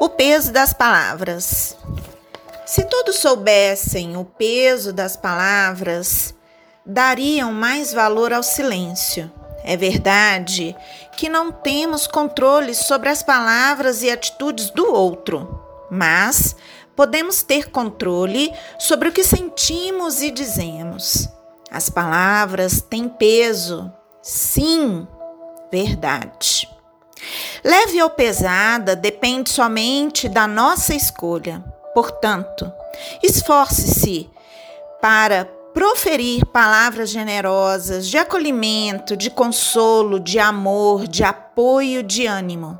O peso das palavras. Se todos soubessem o peso das palavras, dariam mais valor ao silêncio. É verdade que não temos controle sobre as palavras e atitudes do outro, mas podemos ter controle sobre o que sentimos e dizemos. As palavras têm peso, sim, verdade. Leve ou pesada depende somente da nossa escolha. Portanto, esforce-se para proferir palavras generosas de acolhimento, de consolo, de amor, de apoio, de ânimo.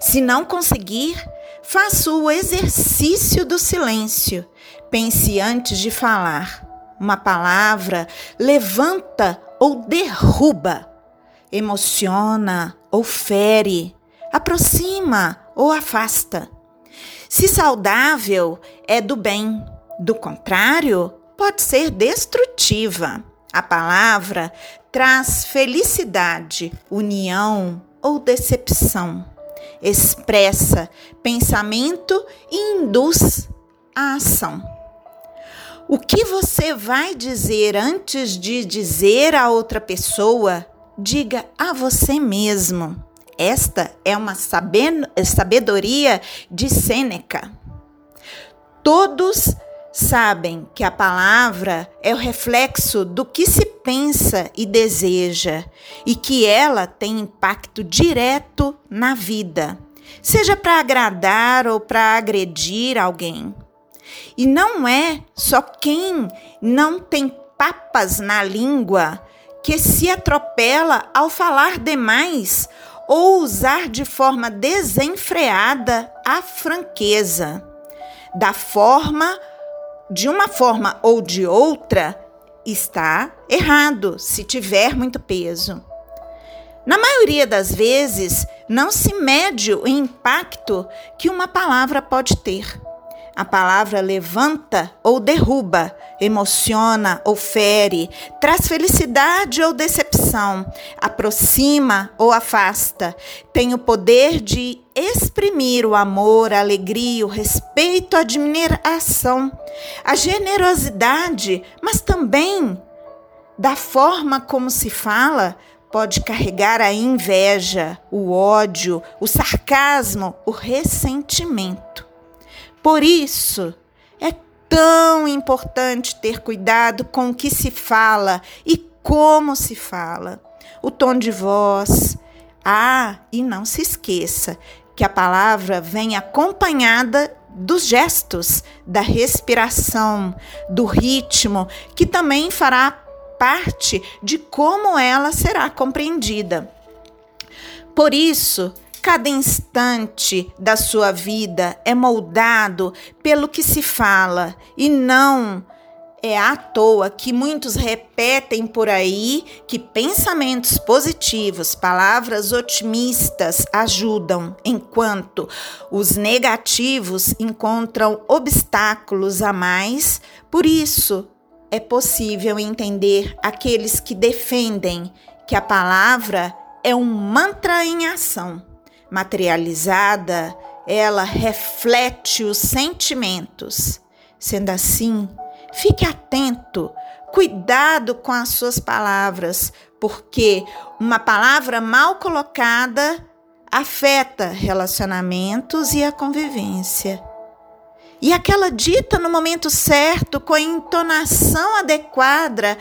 Se não conseguir, faça o exercício do silêncio. Pense antes de falar. Uma palavra levanta ou derruba, emociona ou fere, aproxima ou afasta. Se saudável, é do bem, do contrário, pode ser destrutiva. A palavra traz felicidade, união ou decepção. Expressa pensamento e induz a ação. O que você vai dizer antes de dizer a outra pessoa, diga a você mesmo. Esta é uma sabedoria de Sêneca. Todos sabem que a palavra é o reflexo do que se pensa e deseja e que ela tem impacto direto na vida, seja para agradar ou para agredir alguém. E não é só quem não tem papas na língua que se atropela ao falar demais ou usar de forma desenfreada a franqueza. Da forma, de uma forma ou de outra, está errado se tiver muito peso. Na maioria das vezes, não se mede o impacto que uma palavra pode ter. A palavra levanta ou derruba, emociona ou fere, traz felicidade ou decepção, aproxima ou afasta. Tem o poder de exprimir o amor, a alegria, o respeito, a admiração, a generosidade, mas também da forma como se fala, pode carregar a inveja, o ódio, o sarcasmo, o ressentimento. Por isso, é tão importante ter cuidado com o que se fala e como se fala, o tom de voz. Ah, e não se esqueça que a palavra vem acompanhada dos gestos, da respiração, do ritmo, que também fará parte de como ela será compreendida. Por isso, Cada instante da sua vida é moldado pelo que se fala e não é à toa que muitos repetem por aí que pensamentos positivos, palavras otimistas ajudam, enquanto os negativos encontram obstáculos a mais. Por isso, é possível entender aqueles que defendem que a palavra é um mantra em ação materializada, ela reflete os sentimentos. Sendo assim, fique atento, cuidado com as suas palavras, porque uma palavra mal colocada afeta relacionamentos e a convivência. E aquela dita no momento certo, com a entonação adequada,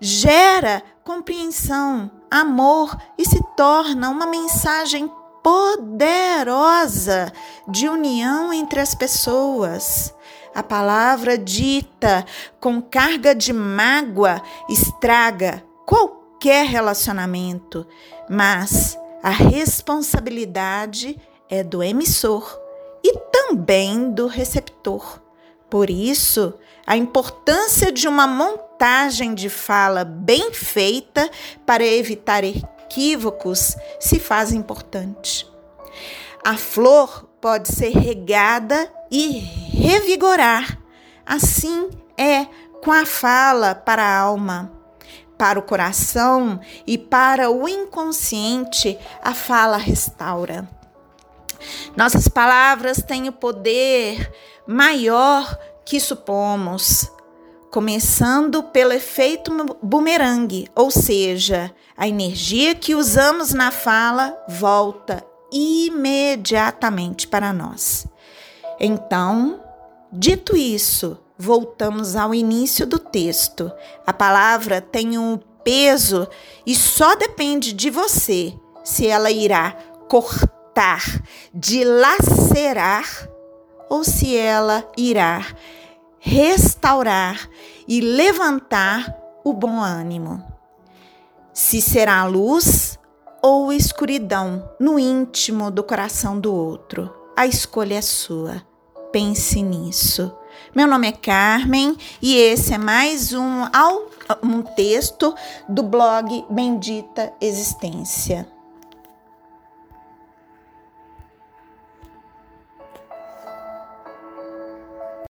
gera compreensão, amor e se torna uma mensagem poderosa de união entre as pessoas. A palavra dita com carga de mágoa estraga qualquer relacionamento, mas a responsabilidade é do emissor e também do receptor. Por isso, a importância de uma montagem de fala bem feita para evitar equívocos se faz importante. A flor pode ser regada e revigorar. Assim é com a fala para a alma. Para o coração e para o inconsciente, a fala restaura. Nossas palavras têm o poder maior que supomos, começando pelo efeito bumerangue, ou seja, a energia que usamos na fala volta imediatamente para nós. Então, dito isso, voltamos ao início do texto. A palavra tem um peso e só depende de você se ela irá cortar, dilacerar ou se ela irá restaurar e levantar o bom ânimo. Se será luz ou escuridão no íntimo do coração do outro, a escolha é sua. Pense nisso. Meu nome é Carmen e esse é mais um, um texto do blog Bendita Existência.